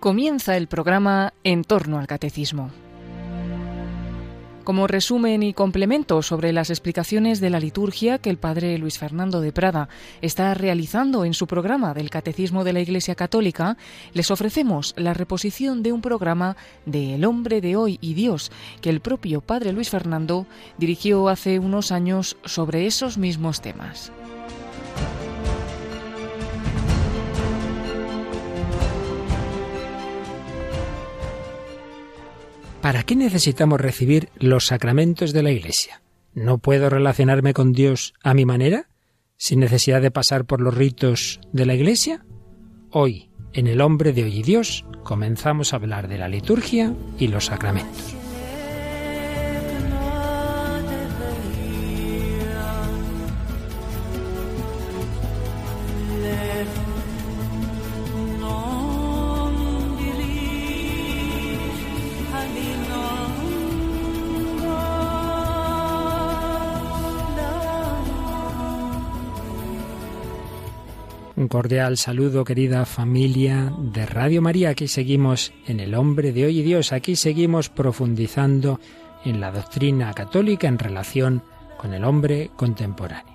Comienza el programa En torno al Catecismo. Como resumen y complemento sobre las explicaciones de la liturgia que el padre Luis Fernando de Prada está realizando en su programa del Catecismo de la Iglesia Católica, les ofrecemos la reposición de un programa de El hombre de hoy y Dios que el propio padre Luis Fernando dirigió hace unos años sobre esos mismos temas. ¿Para qué necesitamos recibir los sacramentos de la Iglesia? ¿No puedo relacionarme con Dios a mi manera? ¿Sin necesidad de pasar por los ritos de la Iglesia? Hoy, en El hombre de hoy y Dios, comenzamos a hablar de la liturgia y los sacramentos. Cordial saludo, querida familia de Radio María. Aquí seguimos en el hombre de hoy y Dios. Aquí seguimos profundizando en la doctrina católica en relación con el hombre contemporáneo.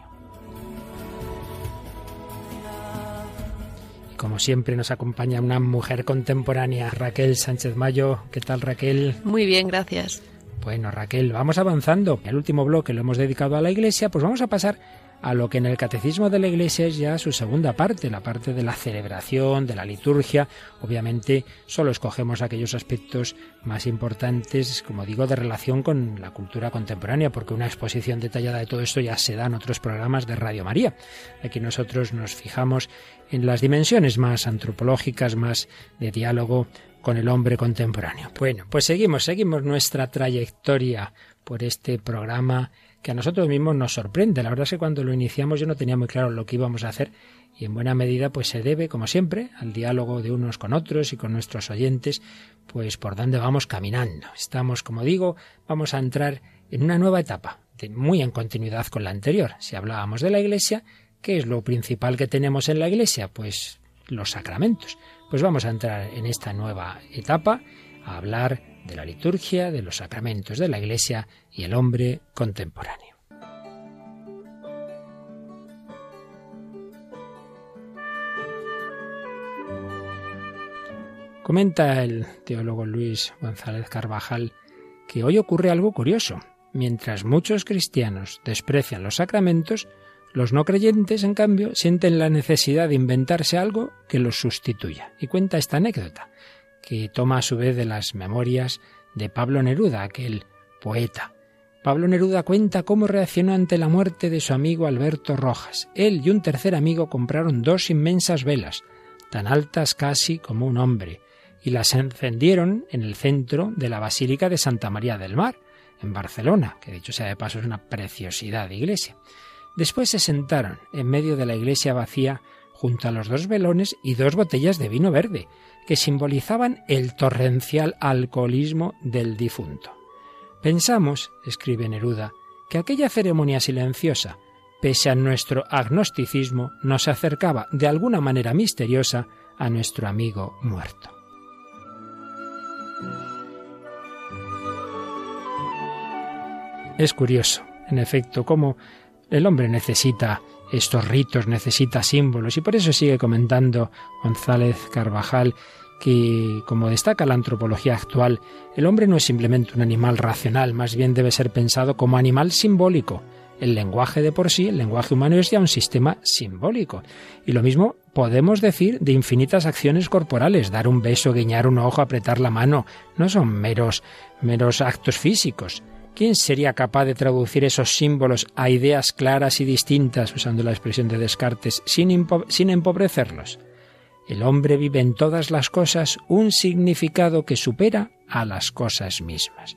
Y como siempre nos acompaña una mujer contemporánea, Raquel Sánchez Mayo. ¿Qué tal, Raquel? Muy bien, gracias. Bueno, Raquel, vamos avanzando. El último bloque lo hemos dedicado a la Iglesia, pues vamos a pasar a lo que en el Catecismo de la Iglesia es ya su segunda parte, la parte de la celebración, de la liturgia. Obviamente solo escogemos aquellos aspectos más importantes, como digo, de relación con la cultura contemporánea, porque una exposición detallada de todo esto ya se da en otros programas de Radio María. Aquí nosotros nos fijamos en las dimensiones más antropológicas, más de diálogo con el hombre contemporáneo. Bueno, pues seguimos, seguimos nuestra trayectoria por este programa que a nosotros mismos nos sorprende. La verdad es que cuando lo iniciamos yo no tenía muy claro lo que íbamos a hacer y en buena medida pues se debe, como siempre, al diálogo de unos con otros y con nuestros oyentes, pues por dónde vamos caminando. Estamos, como digo, vamos a entrar en una nueva etapa, muy en continuidad con la anterior. Si hablábamos de la Iglesia, ¿qué es lo principal que tenemos en la Iglesia? Pues los sacramentos. Pues vamos a entrar en esta nueva etapa a hablar de la liturgia, de los sacramentos de la Iglesia y el hombre contemporáneo. Comenta el teólogo Luis González Carvajal que hoy ocurre algo curioso. Mientras muchos cristianos desprecian los sacramentos, los no creyentes, en cambio, sienten la necesidad de inventarse algo que los sustituya. Y cuenta esta anécdota, que toma a su vez de las memorias de Pablo Neruda, aquel poeta. Pablo Neruda cuenta cómo reaccionó ante la muerte de su amigo Alberto Rojas. Él y un tercer amigo compraron dos inmensas velas, tan altas casi como un hombre, y las encendieron en el centro de la Basílica de Santa María del Mar, en Barcelona, que dicho sea de paso es una preciosidad de iglesia. Después se sentaron en medio de la iglesia vacía junto a los dos velones y dos botellas de vino verde, que simbolizaban el torrencial alcoholismo del difunto. Pensamos, escribe Neruda, que aquella ceremonia silenciosa, pese a nuestro agnosticismo, nos acercaba de alguna manera misteriosa a nuestro amigo muerto. Es curioso, en efecto, cómo el hombre necesita estos ritos, necesita símbolos, y por eso sigue comentando González Carvajal que, como destaca la antropología actual, el hombre no es simplemente un animal racional, más bien debe ser pensado como animal simbólico. El lenguaje de por sí, el lenguaje humano es ya un sistema simbólico. Y lo mismo podemos decir de infinitas acciones corporales, dar un beso, guiñar un ojo, apretar la mano, no son meros, meros actos físicos. ¿Quién sería capaz de traducir esos símbolos a ideas claras y distintas, usando la expresión de Descartes, sin, sin empobrecerlos? El hombre vive en todas las cosas un significado que supera a las cosas mismas.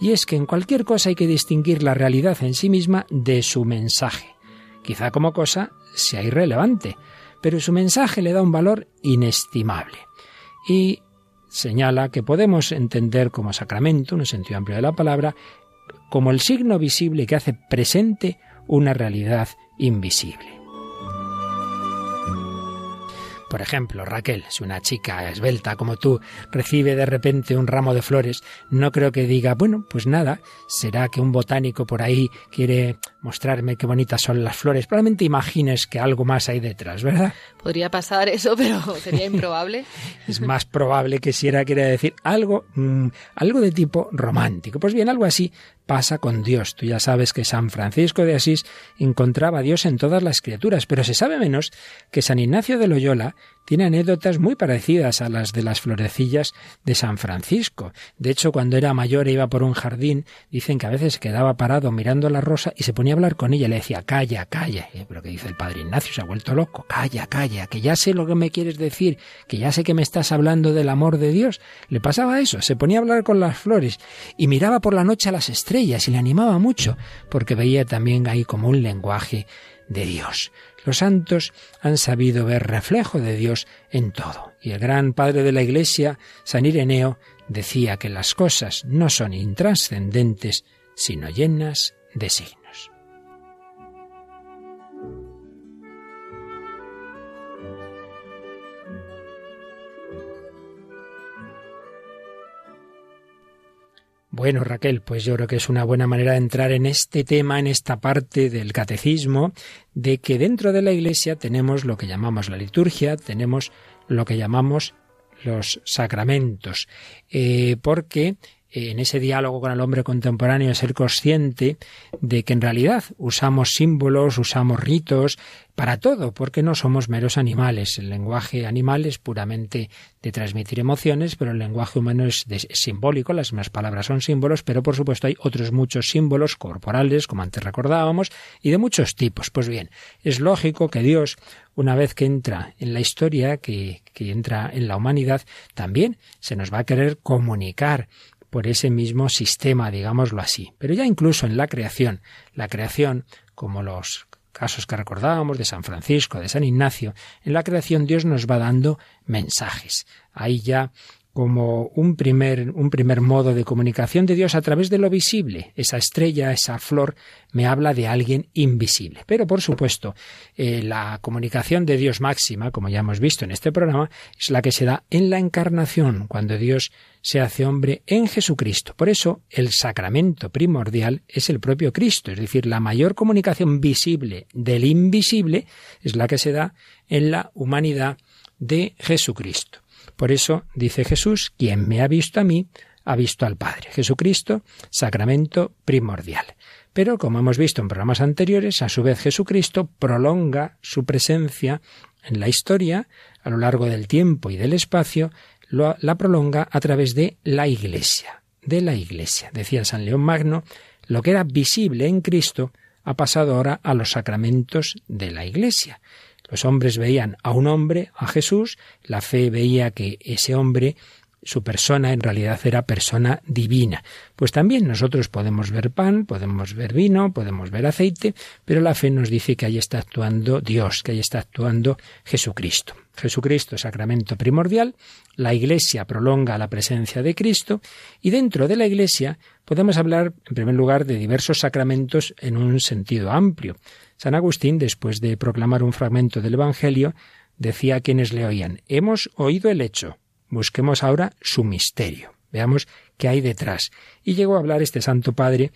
Y es que en cualquier cosa hay que distinguir la realidad en sí misma de su mensaje. Quizá como cosa sea irrelevante, pero su mensaje le da un valor inestimable. Y señala que podemos entender como sacramento, en un sentido amplio de la palabra, como el signo visible que hace presente una realidad invisible. Por ejemplo, Raquel, si una chica esbelta como tú recibe de repente un ramo de flores, no creo que diga, bueno, pues nada, será que un botánico por ahí quiere mostrarme qué bonitas son las flores. Probablemente imagines que algo más hay detrás, ¿verdad? Podría pasar eso, pero sería improbable. es más probable que si era quiere decir algo, mm, algo de tipo romántico. Pues bien, algo así pasa con Dios. Tú ya sabes que San Francisco de Asís encontraba a Dios en todas las criaturas, pero se sabe menos que San Ignacio de Loyola tiene anécdotas muy parecidas a las de las florecillas de San Francisco. De hecho, cuando era mayor e iba por un jardín, dicen que a veces quedaba parado mirando la rosa y se ponía a hablar con ella. Le decía, calla, calla. Pero que dice el padre Ignacio, se ha vuelto loco. Calla, calla, que ya sé lo que me quieres decir, que ya sé que me estás hablando del amor de Dios. Le pasaba eso, se ponía a hablar con las flores y miraba por la noche a las estrellas y le animaba mucho, porque veía también ahí como un lenguaje de Dios. Los santos han sabido ver reflejo de Dios en todo. Y el gran padre de la Iglesia, San Ireneo, decía que las cosas no son intrascendentes, sino llenas de signos. Bueno, Raquel, pues yo creo que es una buena manera de entrar en este tema, en esta parte del catecismo, de que dentro de la Iglesia tenemos lo que llamamos la liturgia, tenemos lo que llamamos los sacramentos, eh, porque en ese diálogo con el hombre contemporáneo ser consciente de que en realidad usamos símbolos, usamos ritos para todo, porque no somos meros animales. El lenguaje animal es puramente de transmitir emociones, pero el lenguaje humano es, simbólico, las mismas palabras son símbolos, pero por supuesto hay otros muchos símbolos corporales, como antes recordábamos, y de muchos tipos. Pues bien, es lógico que Dios, una vez que entra en la historia, que entra en la humanidad, también se nos va a querer comunicar por ese mismo sistema, digámoslo así. Pero ya incluso en la creación, la creación, como los casos que recordábamos de San Francisco, de San Ignacio, en la creación Dios nos va dando mensajes. Ahí ya como un primer, un primer modo de comunicación de Dios a través de lo visible. Esa estrella, esa flor, me habla de alguien invisible. Pero, por supuesto, eh, la comunicación de Dios máxima, como ya hemos visto en este programa, es la que se da en la encarnación, cuando Dios se hace hombre en Jesucristo. Por eso, el sacramento primordial es el propio Cristo, es decir, la mayor comunicación visible del invisible es la que se da en la humanidad de Jesucristo. Por eso dice Jesús, quien me ha visto a mí, ha visto al Padre. Jesucristo, sacramento primordial. Pero, como hemos visto en programas anteriores, a su vez Jesucristo prolonga su presencia en la historia a lo largo del tiempo y del espacio, la prolonga a través de la Iglesia, de la Iglesia. Decía San León Magno, lo que era visible en Cristo ha pasado ahora a los sacramentos de la Iglesia. Los hombres veían a un hombre, a Jesús, la fe veía que ese hombre su persona en realidad era persona divina. Pues también nosotros podemos ver pan, podemos ver vino, podemos ver aceite, pero la fe nos dice que ahí está actuando Dios, que ahí está actuando Jesucristo. Jesucristo, sacramento primordial, la Iglesia prolonga la presencia de Cristo y dentro de la Iglesia podemos hablar, en primer lugar, de diversos sacramentos en un sentido amplio. San Agustín, después de proclamar un fragmento del Evangelio, decía a quienes le oían, hemos oído el hecho, Busquemos ahora su misterio. Veamos qué hay detrás. Y llegó a hablar este Santo Padre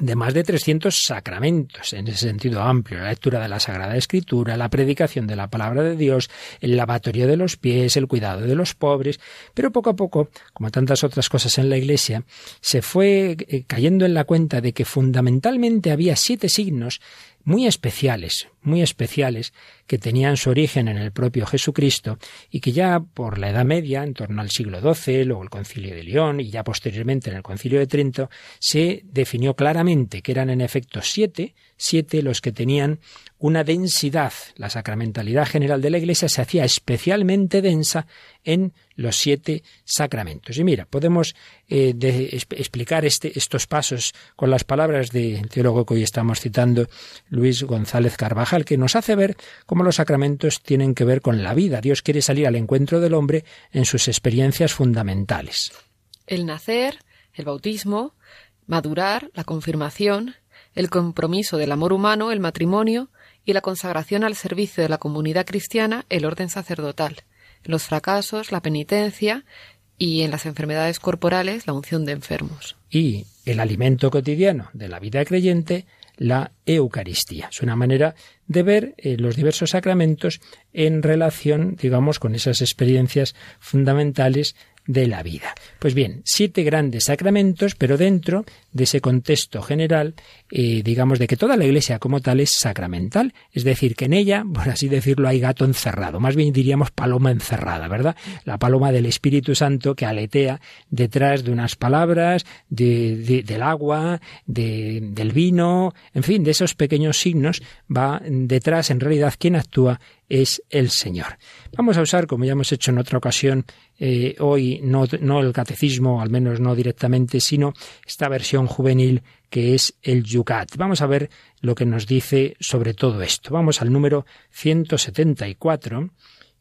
de más de 300 sacramentos en ese sentido amplio, la lectura de la Sagrada Escritura, la predicación de la palabra de Dios, el lavatorio de los pies, el cuidado de los pobres, pero poco a poco, como tantas otras cosas en la Iglesia, se fue eh, cayendo en la cuenta de que fundamentalmente había siete signos muy especiales, muy especiales, que tenían su origen en el propio Jesucristo y que ya por la Edad Media, en torno al siglo XII, luego el Concilio de León y ya posteriormente en el Concilio de Trento, se definió claramente que eran en efecto siete, siete los que tenían una densidad. La sacramentalidad general de la Iglesia se hacía especialmente densa en los siete sacramentos. Y mira, podemos eh, explicar este, estos pasos con las palabras del teólogo que hoy estamos citando, Luis González Carvajal, que nos hace ver cómo los sacramentos tienen que ver con la vida. Dios quiere salir al encuentro del hombre en sus experiencias fundamentales. El nacer, el bautismo, madurar, la confirmación, el compromiso del amor humano, el matrimonio, y la consagración al servicio de la comunidad cristiana, el orden sacerdotal. Los fracasos, la penitencia y en las enfermedades corporales, la unción de enfermos. Y el alimento cotidiano de la vida creyente, la Eucaristía. Es una manera de ver eh, los diversos sacramentos en relación, digamos, con esas experiencias fundamentales de la vida. Pues bien, siete grandes sacramentos, pero dentro de ese contexto general, eh, digamos, de que toda la Iglesia como tal es sacramental, es decir, que en ella, por así decirlo, hay gato encerrado, más bien diríamos paloma encerrada, ¿verdad? La paloma del Espíritu Santo que aletea detrás de unas palabras, de, del agua, de, del vino, en fin, de esos pequeños signos, va detrás, en realidad, quien actúa es el Señor. Vamos a usar, como ya hemos hecho en otra ocasión, eh, hoy no, no el catecismo, al menos no directamente, sino esta versión juvenil que es el Yucat. Vamos a ver lo que nos dice sobre todo esto. Vamos al número 174,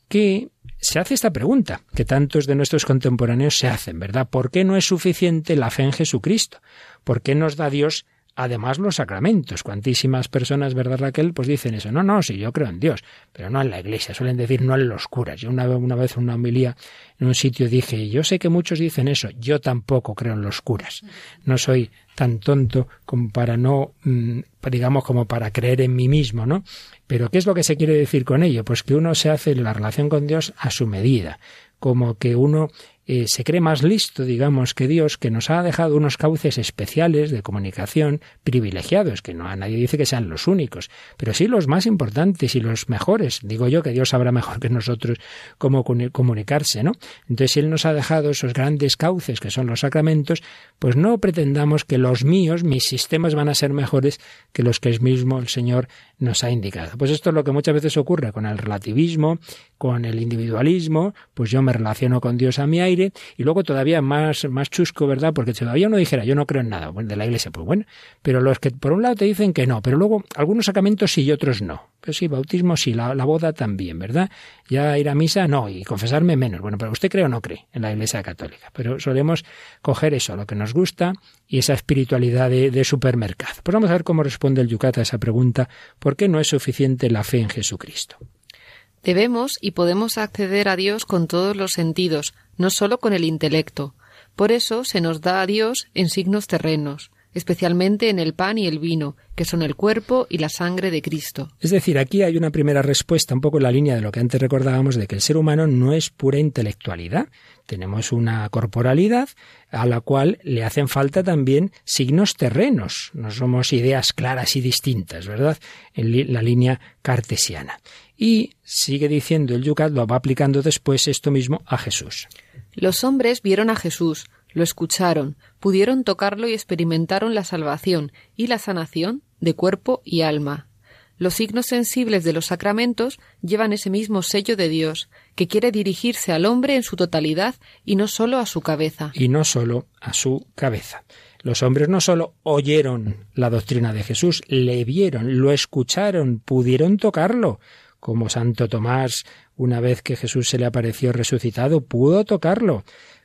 que se hace esta pregunta, que tantos de nuestros contemporáneos se hacen, ¿verdad? ¿Por qué no es suficiente la fe en Jesucristo? ¿Por qué nos da Dios Además, los sacramentos. Cuantísimas personas, ¿verdad, Raquel? Pues dicen eso. No, no, sí, yo creo en Dios, pero no en la iglesia. Suelen decir no en los curas. Yo una, una vez en una homilía en un sitio dije, yo sé que muchos dicen eso. Yo tampoco creo en los curas. No soy tan tonto como para no, mm, digamos, como para creer en mí mismo, ¿no? Pero ¿qué es lo que se quiere decir con ello? Pues que uno se hace la relación con Dios a su medida como que uno eh, se cree más listo, digamos, que Dios, que nos ha dejado unos cauces especiales de comunicación privilegiados, que no a nadie dice que sean los únicos, pero sí los más importantes y los mejores. Digo yo que Dios sabrá mejor que nosotros cómo comunicarse, ¿no? Entonces, si Él nos ha dejado esos grandes cauces que son los sacramentos, pues no pretendamos que los míos, mis sistemas van a ser mejores que los que el mismo el Señor nos ha indicado. Pues esto es lo que muchas veces ocurre con el relativismo, con el individualismo, pues yo me relaciono con Dios a mi aire, y luego todavía más, más chusco, ¿verdad? Porque todavía uno dijera, yo no creo en nada de la iglesia, pues bueno, pero los que por un lado te dicen que no, pero luego algunos sacramentos sí y otros no. Pues sí, bautismo sí, la, la boda también, ¿verdad? Ya ir a misa no, y confesarme menos. Bueno, pero usted cree o no cree en la iglesia católica, pero solemos coger eso, lo que nos gusta, y esa espiritualidad de, supermercado. Pues vamos a ver cómo responde el Yucat a esa pregunta, ¿por qué no es suficiente la fe en Jesucristo? Debemos y podemos acceder a Dios con todos los sentidos, no sólo con el intelecto. Por eso se nos da a Dios en signos terrenos, especialmente en el pan y el vino, que son el cuerpo y la sangre de Cristo. Es decir, aquí hay una primera respuesta un poco en la línea de lo que antes recordábamos de que el ser humano no es pura intelectualidad. Tenemos una corporalidad a la cual le hacen falta también signos terrenos. No somos ideas claras y distintas, ¿verdad? En la línea cartesiana. Y sigue diciendo el Yucat, lo va aplicando después esto mismo a Jesús. Los hombres vieron a Jesús, lo escucharon, pudieron tocarlo y experimentaron la salvación y la sanación de cuerpo y alma. Los signos sensibles de los sacramentos llevan ese mismo sello de Dios, que quiere dirigirse al hombre en su totalidad y no sólo a su cabeza. Y no sólo a su cabeza. Los hombres no sólo oyeron la doctrina de Jesús, le vieron, lo escucharon, pudieron tocarlo, como Santo Tomás, una vez que Jesús se le apareció resucitado, pudo tocarlo.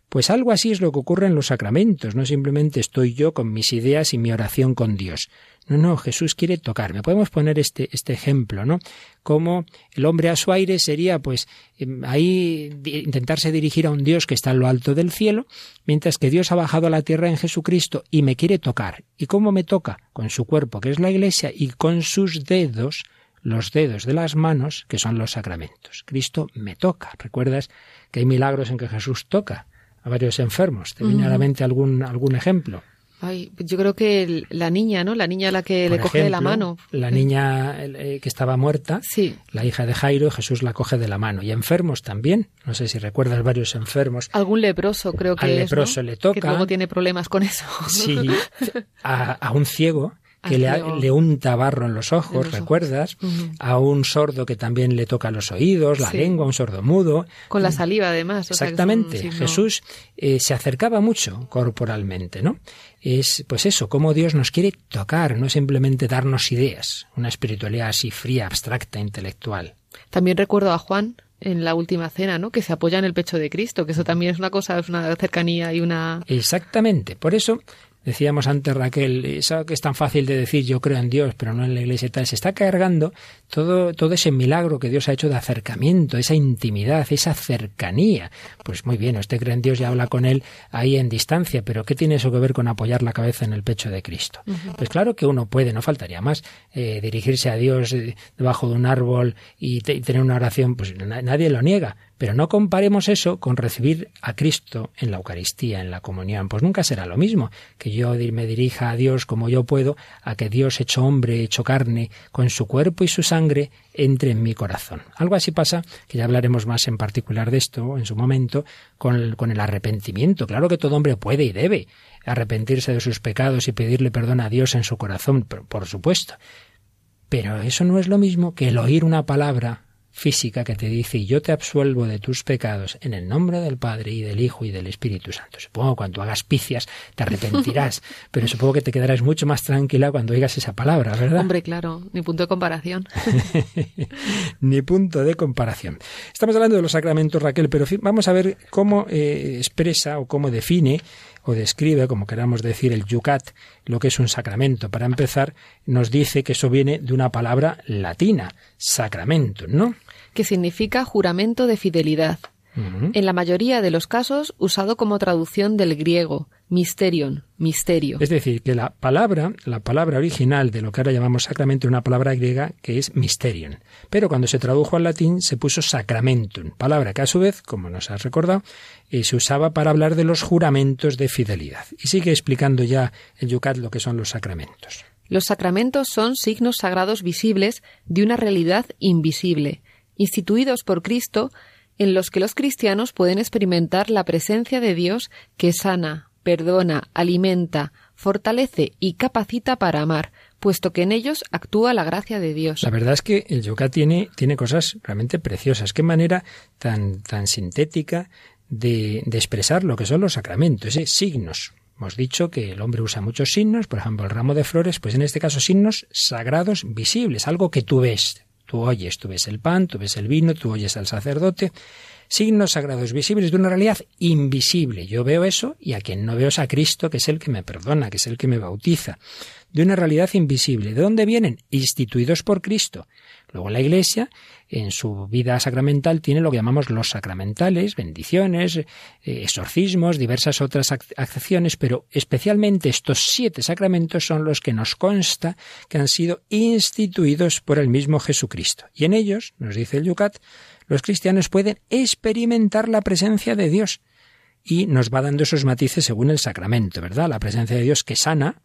Pues algo así es lo que ocurre en los sacramentos, no simplemente estoy yo con mis ideas y mi oración con Dios. No, no, Jesús quiere tocarme. Podemos poner este, este ejemplo, ¿no? Como el hombre a su aire sería, pues, em, ahí intentarse dirigir a un Dios que está en lo alto del cielo, mientras que Dios ha bajado a la tierra en Jesucristo y me quiere tocar. ¿Y cómo me toca? Con su cuerpo, que es la iglesia, y con sus dedos, los dedos de las manos, que son los sacramentos. Cristo me toca. ¿Recuerdas que hay milagros en que Jesús toca a varios enfermos? ¿Te viene a la mente algún, algún ejemplo? Ay, yo creo que la niña, ¿no? La niña a la que le coge de la mano. La niña eh, que estaba muerta, sí. la hija de Jairo, Jesús la coge de la mano. Y enfermos también. No sé si recuerdas varios enfermos. Algún leproso, creo que Al es, leproso ¿no? le toca. Que luego tiene problemas con eso. Sí, a, a un ciego que le, le, unta barro en los ojos, en los ¿recuerdas? Ojos. Uh -huh. A un sordo que también le toca los oídos, la sí. lengua, un sordo mudo. Con la saliva, además. Exactamente. Sea, Jesús eh, se acercaba mucho corporalmente, ¿no? Es, pues eso, cómo Dios nos quiere tocar, no simplemente darnos ideas, una espiritualidad así fría, abstracta, intelectual. También recuerdo a Juan, en la última cena, ¿no? Que se apoya en el pecho de Cristo, que eso también es una cosa, es una cercanía y una... Exactamente. Por eso decíamos antes Raquel, eso que es tan fácil de decir yo creo en Dios, pero no en la iglesia y tal, se está cargando todo, todo ese milagro que Dios ha hecho de acercamiento, esa intimidad, esa cercanía. Pues muy bien, usted cree en Dios y habla con Él ahí en distancia, pero ¿qué tiene eso que ver con apoyar la cabeza en el pecho de Cristo? Pues claro que uno puede, no faltaría más, eh, dirigirse a Dios eh, debajo de un árbol y, y tener una oración, pues nadie lo niega, pero no comparemos eso con recibir a Cristo en la Eucaristía, en la comunión. Pues nunca será lo mismo que yo me dirija a Dios como yo puedo, a que Dios hecho hombre, hecho carne, con su cuerpo y su sangre, entre en mi corazón. Algo así pasa, que ya hablaremos más en particular de esto en su momento, con el, arrepentimiento. Claro que todo hombre puede y debe arrepentirse de sus pecados y pedirle perdón a Dios en su corazón, por supuesto. Pero eso no es lo mismo que el oír una palabra física que te dice, y yo te absuelvo de tus pecados en el nombre del Padre y del Hijo y del Espíritu Santo. Supongo que cuando hagas picias te arrepentirás, pero supongo que te quedarás mucho más tranquila cuando oigas esa palabra, ¿verdad? Hombre, claro, ni punto de comparación. ni punto de comparación. Estamos hablando de los sacramentos, Raquel, pero vamos a ver cómo eh, expresa o cómo define o describe, como queramos decir, el yucat, lo que es un sacramento. Para empezar, nos dice que eso viene de una palabra latina, sacramento, ¿no? Que significa juramento de fidelidad. En la mayoría de los casos usado como traducción del griego, Mysterion, misterio. Es decir, que la palabra, la palabra original de lo que ahora llamamos sacramento, es una palabra griega que es mysterion. Pero cuando se tradujo al latín se puso sacramentum, palabra que a su vez, como nos has recordado, eh, se usaba para hablar de los juramentos de fidelidad. Y sigue explicando ya el Yucat lo que son los sacramentos. Los sacramentos son signos sagrados visibles de una realidad invisible, instituidos por Cristo en los que los cristianos pueden experimentar la presencia de Dios que sana, perdona, alimenta, fortalece y capacita para amar, puesto que en ellos actúa la gracia de Dios. La verdad es que el yoga tiene, cosas realmente preciosas. Qué manera tan, tan sintética de, de expresar lo que son los sacramentos, ¿eh? signos. Hemos dicho que el hombre usa muchos signos, por ejemplo, el ramo de flores, pues en este caso signos sagrados visibles, algo que tú ves, tú oyes, tú ves el pan, tú ves el vino, tú oyes al sacerdote, signos sagrados visibles de una realidad invisible. Yo veo eso y a quien no veo es a Cristo, que es el que me perdona, que es el que me bautiza. De una realidad invisible. ¿De dónde vienen? Instituidos por Cristo. Luego la Iglesia, en su vida sacramental, tiene lo que llamamos los sacramentales, bendiciones, eh, exorcismos, diversas otras acciones, pero especialmente estos siete sacramentos son los que nos consta que han sido instituidos por el mismo Jesucristo. Y en ellos, nos dice el Yucat, los cristianos pueden experimentar la presencia de Dios. Y nos va dando esos matices según el sacramento, ¿verdad? La presencia de Dios que sana,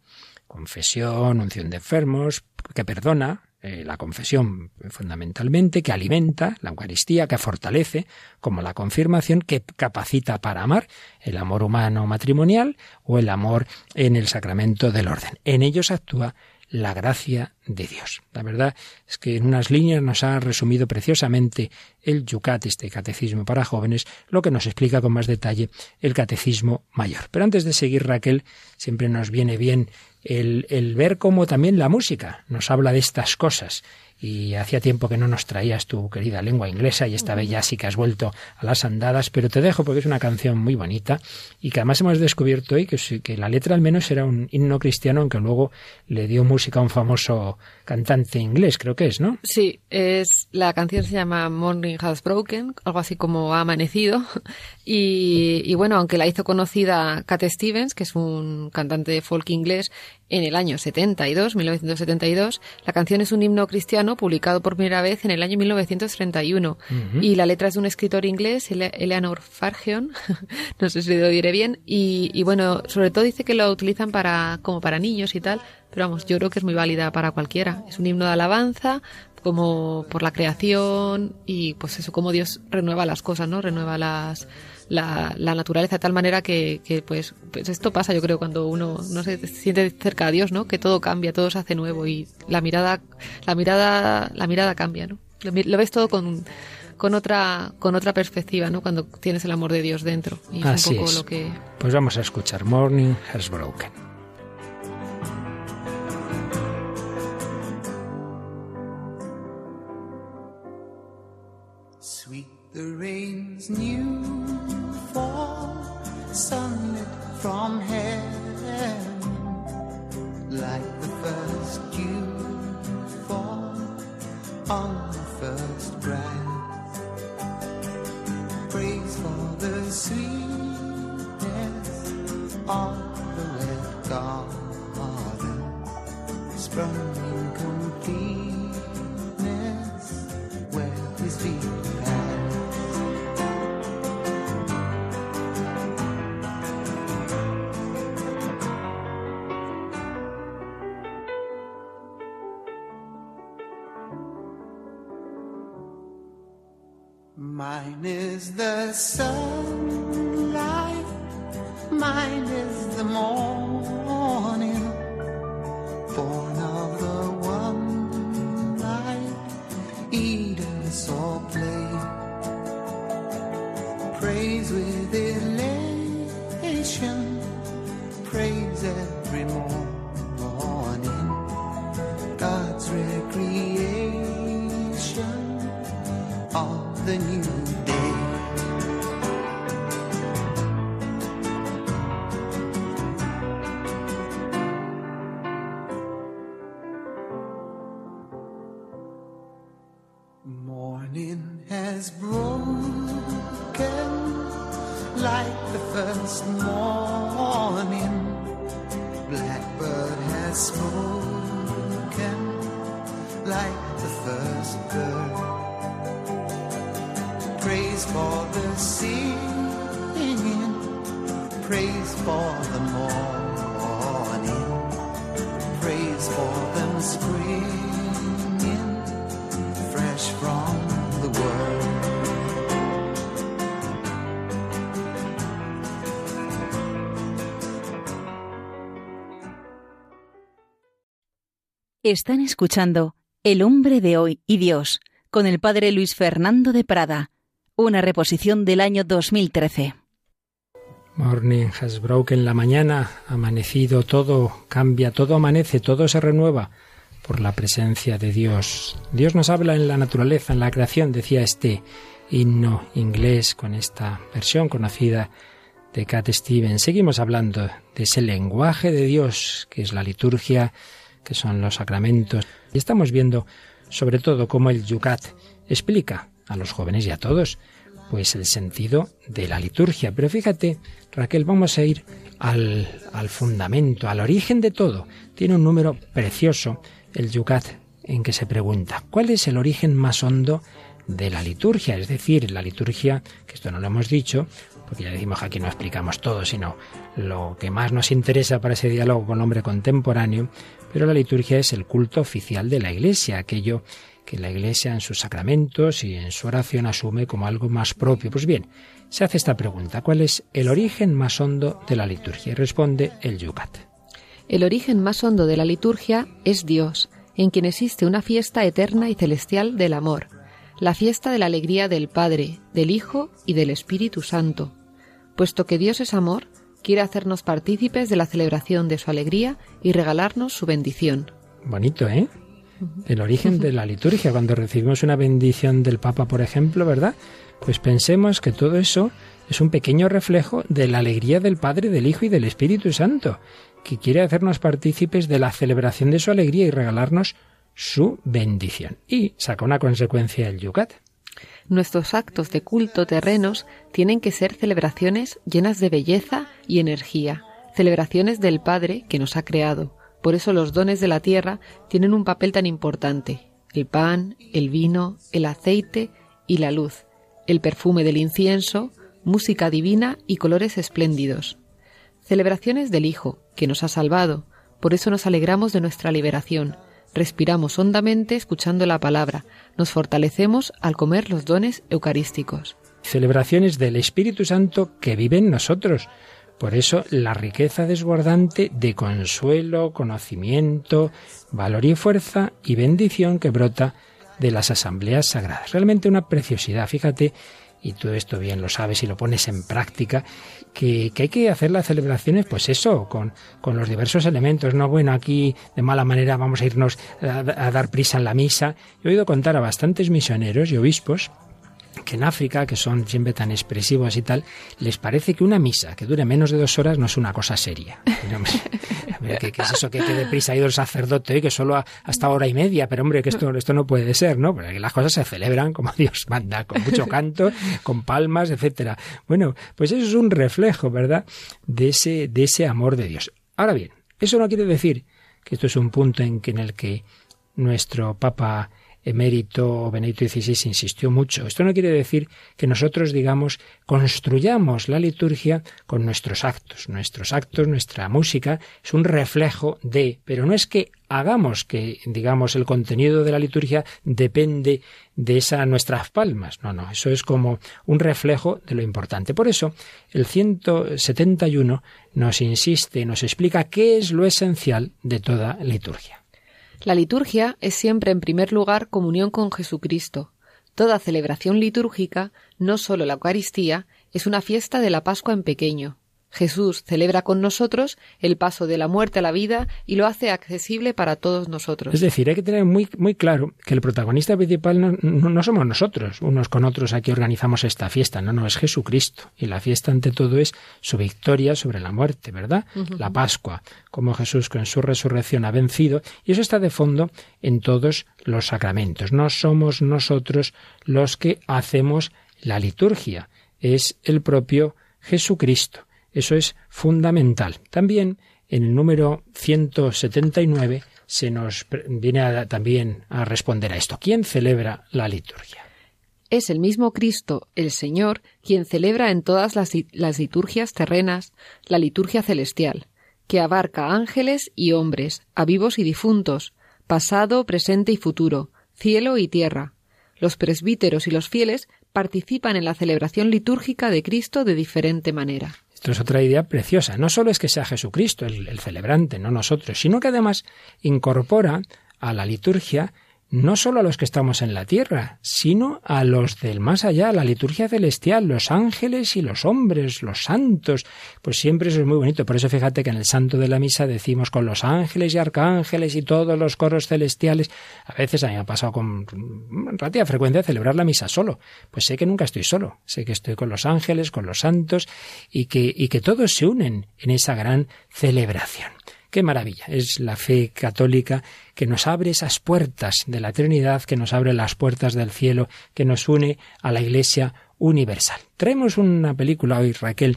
confesión, unción de enfermos, que perdona, eh, la confesión fundamentalmente, que alimenta, la Eucaristía, que fortalece, como la confirmación, que capacita para amar, el amor humano matrimonial o el amor en el sacramento del orden. En ellos actúa la gracia de Dios. La verdad es que en unas líneas nos ha resumido preciosamente el Yucat, este catecismo para jóvenes, lo que nos explica con más detalle el catecismo mayor. Pero antes de seguir, Raquel, siempre nos viene bien el, el ver cómo también la música nos habla de estas cosas y hacía tiempo que no nos traías tu querida lengua inglesa y esta vez ya sí que has vuelto a las andadas, pero te dejo porque es una canción muy bonita y que además hemos descubierto hoy que, la letra al menos era un himno cristiano, aunque luego le dio música a un famoso cantante inglés, creo que es, ¿no? Sí, es la canción se llama Morning Has Broken, algo así como ha amanecido y, y bueno, aunque la hizo conocida Cat Stevens, que es un cantante de folk inglés, en el año 72, 1972. La canción es un himno cristiano publicado por primera vez en el año 1931 y la letra es de un escritor inglés, Eleanor Fargeon, no sé si lo diré bien, y, bueno, sobre todo dice que lo utilizan para como para niños y tal, pero vamos, yo creo que es muy válida para cualquiera. Es un himno de alabanza, como por la creación y pues eso, como Dios renueva las cosas, ¿no? Renueva las la, la naturaleza de tal manera que, que pues, pues, esto pasa yo creo cuando uno no se siente cerca a Dios, ¿no? Que todo cambia, todo se hace nuevo y la mirada, la mirada, la mirada cambia, ¿no? Lo, ves todo con, con otra, con otra perspectiva, ¿no? Cuando tienes el amor de Dios dentro. Y es un poco lo que. Pues vamos a escuchar Morning Has Broken. Sweet the rain's new sunlit from heaven. The first bird. Praise for the singing, praise for the morning, praise for them springing fresh from the world. Están escuchando El hombre de hoy y Dios con el padre Luis Fernando de Prada, una reposición del año 2013. Morning has broken la mañana, amanecido todo, cambia, todo amanece, todo se renueva por la presencia de Dios. Dios nos habla en la naturaleza, en la creación, decía este himno inglés con esta versión conocida de Cat Stevens. Seguimos hablando de ese lenguaje de Dios que es la liturgia, que son los sacramentos. Y estamos viendo sobre todo cómo el Yucat explica a los jóvenes y a todos pues el sentido de la liturgia. Pero fíjate, Raquel, vamos a ir al, al fundamento, al origen de todo. Tiene un número precioso, el Yucat, en que se pregunta, ¿cuál es el origen más hondo de la liturgia? Es decir, la liturgia, que esto no lo hemos dicho, porque ya decimos que aquí no explicamos todo, sino lo que más nos interesa para ese diálogo con hombre contemporáneo, pero la liturgia es el culto oficial de la Iglesia, aquello que la Iglesia en sus sacramentos y en su oración asume como algo más propio. Pues bien, se hace esta pregunta, ¿cuál es el origen más hondo de la liturgia? Y responde el Yucat. El origen más hondo de la liturgia es Dios, en quien existe una fiesta eterna y celestial del amor, la fiesta de la alegría del Padre, del Hijo y del Espíritu Santo. Puesto que Dios es amor, quiere hacernos partícipes de la celebración de su alegría y regalarnos su bendición. Bonito, ¿eh? El origen de la liturgia, cuando recibimos una bendición del Papa, por ejemplo, ¿verdad? Pues pensemos que todo eso es un pequeño reflejo de la alegría del Padre, del Hijo y del Espíritu Santo, que quiere hacernos partícipes de la celebración de su alegría y regalarnos su bendición. Y saca una consecuencia el Yucat. Nuestros actos de culto terrenos tienen que ser celebraciones llenas de belleza y energía, celebraciones del Padre que nos ha creado. Por eso los dones de la tierra tienen un papel tan importante. El pan, el vino, el aceite y la luz, el perfume del incienso, música divina y colores espléndidos. Celebraciones del Hijo, que nos ha salvado. Por eso nos alegramos de nuestra liberación. Respiramos hondamente escuchando la palabra. Nos fortalecemos al comer los dones eucarísticos. Celebraciones del Espíritu Santo que vive en nosotros. Por eso la riqueza desbordante de consuelo, conocimiento, valor y fuerza y bendición que brota de las asambleas sagradas. Realmente una preciosidad. Fíjate, y tú esto bien lo sabes y lo pones en práctica, que, que hay que hacer las celebraciones, pues eso, con, con, los diversos elementos. No, bueno, aquí de mala manera vamos a irnos a, a dar prisa en la misa. He oído contar a bastantes misioneros y obispos que en África, que son siempre tan expresivos y tal, les parece que una misa que dure menos de dos horas no es una cosa seria. ¿Qué, es eso que, que deprisa ha ido el sacerdote y que solo hasta hora y media? Pero hombre, que esto, esto no puede ser, ¿no? Porque las cosas se celebran como Dios manda, con mucho canto, con palmas, etcétera. Bueno, pues eso es un reflejo, ¿verdad? De ese, de ese amor de Dios. Ahora bien, eso no quiere decir que esto es un punto en, que, en el que nuestro Papa emérito Benedicto XVI insistió mucho. Esto no quiere decir que nosotros, digamos, construyamos la liturgia con nuestros actos. Nuestros actos, nuestra música, es un reflejo de, pero no es que hagamos que, digamos, el contenido de la liturgia depende de esa nuestras palmas. No, no, eso es como un reflejo de lo importante. Por eso, el 171 nos insiste, nos explica qué es lo esencial de toda liturgia. La liturgia es siempre en primer lugar comunión con Jesucristo. Toda celebración litúrgica, no solo la Eucaristía, es una fiesta de la Pascua en pequeño. Jesús celebra con nosotros el paso de la muerte a la vida y lo hace accesible para todos nosotros. Es decir, hay que tener muy, muy claro que el protagonista principal no, no, somos nosotros, unos con otros aquí organizamos esta fiesta, no, no, es Jesucristo. Y la fiesta ante todo es su victoria sobre la muerte, ¿verdad? La Pascua, como Jesús con su resurrección ha vencido, y eso está de fondo en todos los sacramentos. No somos nosotros los que hacemos la liturgia, es el propio Jesucristo. Eso es fundamental. También en el número 179 se nos viene también a responder a esto. ¿Quién celebra la liturgia? Es el mismo Cristo, el Señor, quien celebra en todas las, las liturgias terrenas la liturgia celestial, que abarca ángeles y hombres, a vivos y difuntos, pasado, presente y futuro, cielo y tierra. Los presbíteros y los fieles participan en la celebración litúrgica de Cristo de diferente manera. Esto es otra idea preciosa. No solo es que sea Jesucristo el, el celebrante, no nosotros, sino que además incorpora a la liturgia no solo a los que estamos en la tierra, sino a los del más allá, la liturgia celestial, los ángeles y los hombres, los santos. Pues siempre eso es muy bonito. Por eso fíjate que en el santo de la misa decimos con los ángeles y arcángeles y todos los coros celestiales. A veces a mí me ha pasado con relativa frecuencia celebrar la misa solo. Pues sé que nunca estoy solo. Sé que estoy con los ángeles, con los santos y que, y que todos se unen en esa gran celebración. Qué maravilla. Es la fe católica que nos abre esas puertas de la Trinidad, que nos abre las puertas del cielo, que nos une a la Iglesia universal. Traemos una película hoy, Raquel,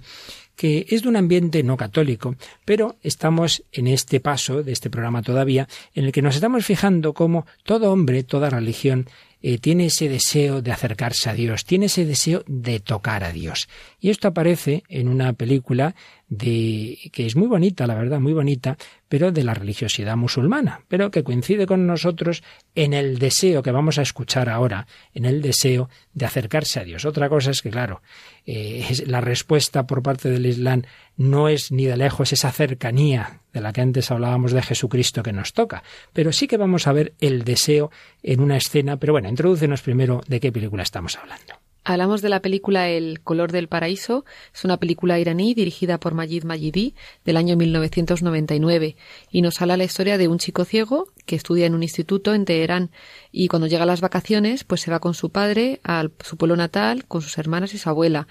que es de un ambiente no católico, pero estamos en este paso de este programa todavía, en el que nos estamos fijando cómo todo hombre, toda religión, eh, tiene ese deseo de acercarse a Dios, tiene ese deseo de tocar a Dios. Y esto aparece en una película de que es muy bonita, la verdad, muy bonita, pero de la religiosidad musulmana, pero que coincide con nosotros en el deseo que vamos a escuchar ahora, en el deseo de acercarse a Dios. Otra cosa es que, claro, eh, la respuesta por parte del Islam no es ni de lejos esa cercanía de la que antes hablábamos de Jesucristo que nos toca, pero sí que vamos a ver el deseo en una escena, pero bueno, introdúcenos primero de qué película estamos hablando. Hablamos de la película El color del paraíso. Es una película iraní dirigida por Majid Majidi del año 1999 y nos habla la historia de un chico ciego que estudia en un instituto en Teherán y cuando llega las vacaciones pues se va con su padre a su pueblo natal, con sus hermanas y su abuela.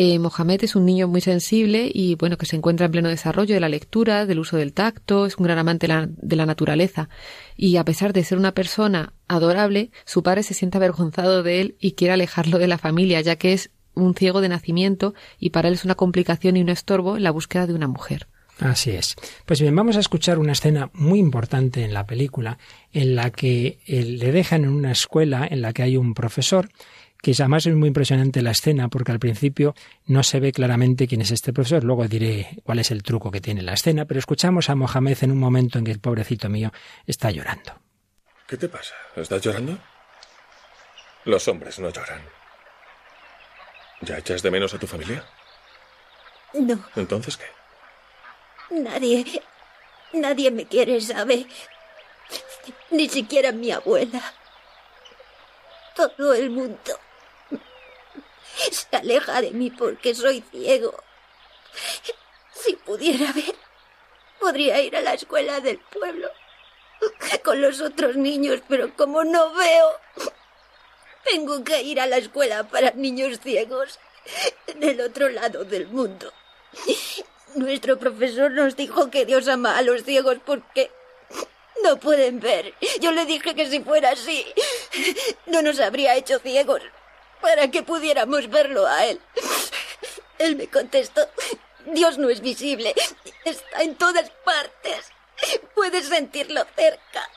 Eh, Mohamed es un niño muy sensible y bueno que se encuentra en pleno desarrollo de la lectura, del uso del tacto, es un gran amante de la, naturaleza y a pesar de ser una persona adorable, su padre se siente avergonzado de él y quiere alejarlo de la familia, ya que es un ciego de nacimiento y para él es una complicación y un estorbo en la búsqueda de una mujer. Así es. Pues bien, vamos a escuchar una escena muy importante en la película en la que eh, le dejan en una escuela en la que hay un profesor que además es muy impresionante la escena porque al principio no se ve claramente quién es este profesor. Luego diré cuál es el truco que tiene la escena, pero escuchamos a Mohamed en un momento en que el pobrecito mío está llorando. ¿Qué te pasa? ¿Estás llorando? Los hombres no lloran. ¿Ya echas de menos a tu familia? No. ¿Entonces qué? Nadie. Nadie me quiere, ¿sabe? Ni siquiera mi abuela. Todo el mundo se aleja de mí porque soy ciego. Si pudiera ver, podría ir a la escuela del pueblo con los otros niños, pero como no veo, Tengo que ir a la escuela para niños ciegos en el otro lado del mundo. Nuestro profesor nos dijo que Dios ama a los ciegos porque no pueden ver. Yo le dije que si fuera así, no nos habría hecho ciegos para que pudiéramos verlo a él. Él me contestó, Dios no es visible, está en todas partes. Puedes sentirlo cerca.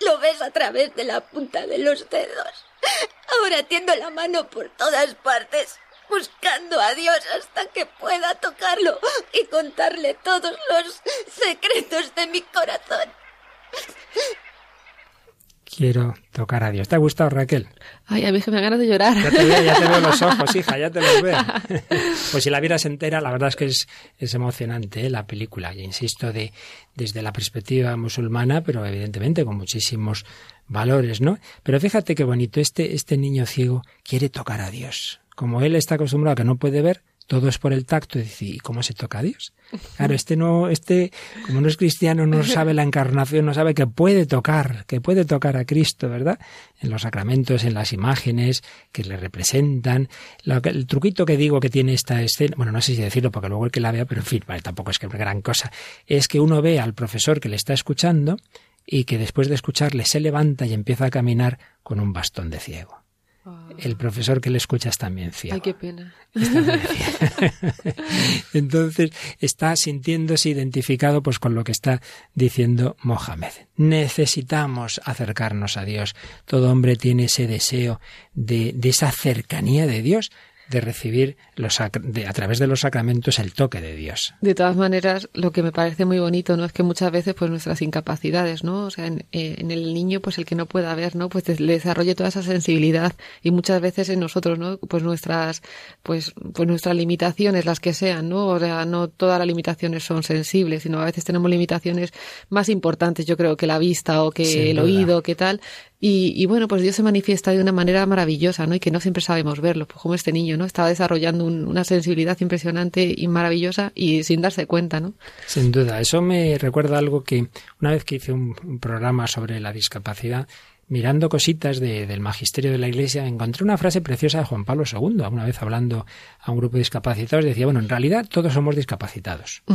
Lo ves a través de la punta de los dedos. Ahora tiendo la mano por todas partes, buscando a Dios hasta que pueda tocarlo y contarle todos los secretos de mi corazón. Quiero tocar a Dios. ¿Te ha gustado, Raquel? Ay, a mí que me da ganas de llorar. Ya te veo, ya te veo los ojos, hija, ya te los veo. Pues si la vieras entera, la verdad es que es, es emocionante ¿eh? la película. Y insisto, de, desde la perspectiva musulmana, pero evidentemente con muchísimos valores, ¿no? Pero fíjate qué bonito, este, este niño ciego quiere tocar a Dios. Como él está acostumbrado a que no puede ver, todo es por el tacto. Y dice, ¿y cómo se toca a Dios? Claro, este no, este, como no es cristiano, no sabe la encarnación, no sabe que puede tocar, que puede tocar a Cristo, ¿verdad? En los sacramentos, en las imágenes que le representan. El truquito que digo que tiene esta escena, bueno, no sé si decirlo porque luego el que la vea, pero en fin, vale, tampoco es que es gran cosa, es que uno ve al profesor que le está escuchando y que después de escucharle se levanta y empieza a caminar con un bastón de ciego. El profesor que le escucha es también ciego. Ay, qué pena. Entonces está sintiéndose identificado pues con lo que está diciendo Mohamed. Necesitamos acercarnos a Dios. Todo hombre tiene ese deseo de, de esa cercanía de Dios, de recibir los, de, a través de los sacramentos el toque de Dios. De todas maneras, lo que me parece muy bonito, ¿no? Es que muchas veces, pues nuestras incapacidades, ¿no? O sea, en, eh, en el niño, pues el que no pueda ver, ¿no? Pues le desarrolle toda esa sensibilidad y muchas veces en nosotros, ¿no? Pues nuestras, pues, pues nuestras limitaciones, las que sean, ¿no? O sea, no todas las limitaciones son sensibles, sino a veces tenemos limitaciones más importantes, yo creo, que la vista o que Sin el duda. oído, que tal. Y, y bueno, pues Dios se manifiesta de una manera maravillosa, ¿no? Y que no siempre sabemos verlo, pues como este niño, ¿no? Estaba desarrollando un- una sensibilidad impresionante y maravillosa y sin darse cuenta, ¿no? Sin duda, eso me recuerda algo que una vez que hice un, un programa sobre la discapacidad, mirando cositas de- del magisterio de la Iglesia, encontré una frase preciosa de Juan Pablo II. Una vez hablando a un grupo de discapacitados, decía, bueno, en realidad todos somos discapacitados.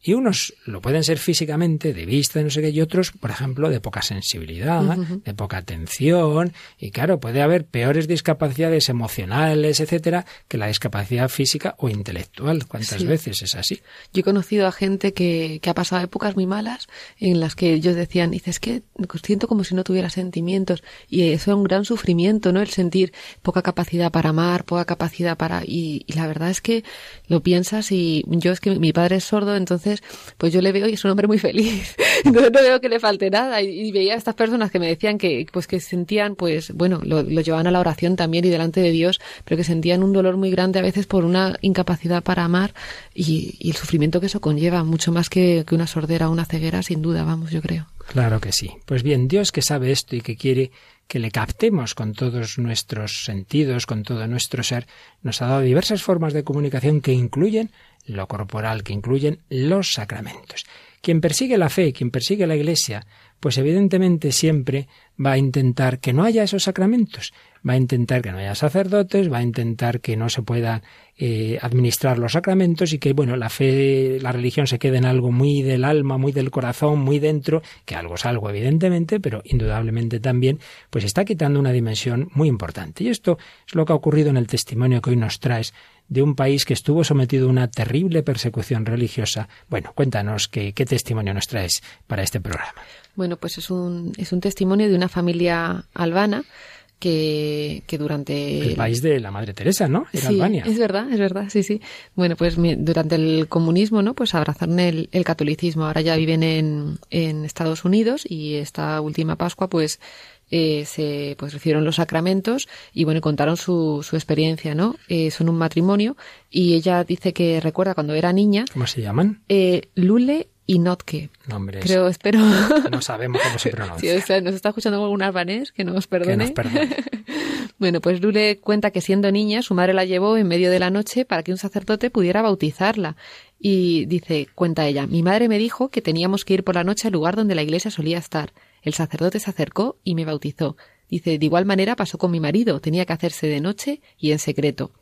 Y unos lo pueden ser físicamente, de vista, de no sé qué, y otros, por ejemplo, de poca sensibilidad, de poca atención. Y claro, puede haber peores discapacidades emocionales, etcétera, que la discapacidad física o intelectual. ¿Cuántas Sí. veces es así? Yo he conocido a gente que, que ha pasado épocas muy malas en las que ellos decían, dices que siento como si no tuviera sentimientos y eso es un gran sufrimiento, ¿no? El sentir poca capacidad para amar, poca capacidad para... Y, y la verdad es que lo piensas y yo es que mi padre es sordo, entonces pues yo le veo y es un hombre muy feliz. No veo que le falte nada y, veía a estas personas que me decían que pues que sentían pues bueno, lo, llevaban a la oración también y delante de Dios, pero que sentían un dolor muy grande a veces por una incapacidad para amar y, y el sufrimiento que eso conlleva, mucho más que, que una sordera o una ceguera, sin duda, vamos, yo creo. Claro que sí. Pues bien, Dios que sabe esto y que quiere que le captemos con todos nuestros sentidos, con todo nuestro ser, nos ha dado diversas formas de comunicación que incluyen lo corporal, que incluyen los sacramentos. Quien persigue la fe, quien persigue la Iglesia, pues evidentemente siempre va a intentar que no haya esos sacramentos, va a intentar que no haya sacerdotes, va a intentar que no se pueda eh, administrar los sacramentos y que, bueno, la fe, la religión se quede en algo muy del alma, muy del corazón, muy dentro, que algo es algo, evidentemente, pero indudablemente también, pues está quitando una dimensión muy importante. Y esto es lo que ha ocurrido en el testimonio que hoy nos traes de un país que estuvo sometido a una terrible persecución religiosa. Bueno, cuéntanos qué, qué testimonio nos traes para este programa. Bueno, pues es un, es un testimonio de una familia albana que, que durante... El país de la Madre Teresa, ¿no? Era sí, Albania. es verdad, es verdad, sí, sí. Bueno, pues mi- durante el comunismo, ¿no? Pues abrazaron el, el catolicismo. Ahora ya viven en, en Estados Unidos y esta última Pascua, pues, eh, se pues recibieron los sacramentos y bueno, contaron su, su experiencia, ¿no? Eh, son un matrimonio y ella dice que recuerda cuando era niña, ¿Cómo se llaman? eh, Lule y Notke. Nombres. Creo, espero. No sabemos cómo se Sí, pronuncia. o sea, nos está escuchando algún albanés, que nos que nos perdone. Bueno, pues Lule cuenta que siendo niña su madre la llevó en medio de la noche para que un sacerdote pudiera bautizarla. Y dice, cuenta ella, mi madre me dijo que teníamos que ir por la noche al lugar donde la iglesia solía estar. El sacerdote se acercó y me bautizó. Dice, de igual manera pasó con mi marido, tenía que hacerse de noche y en secreto.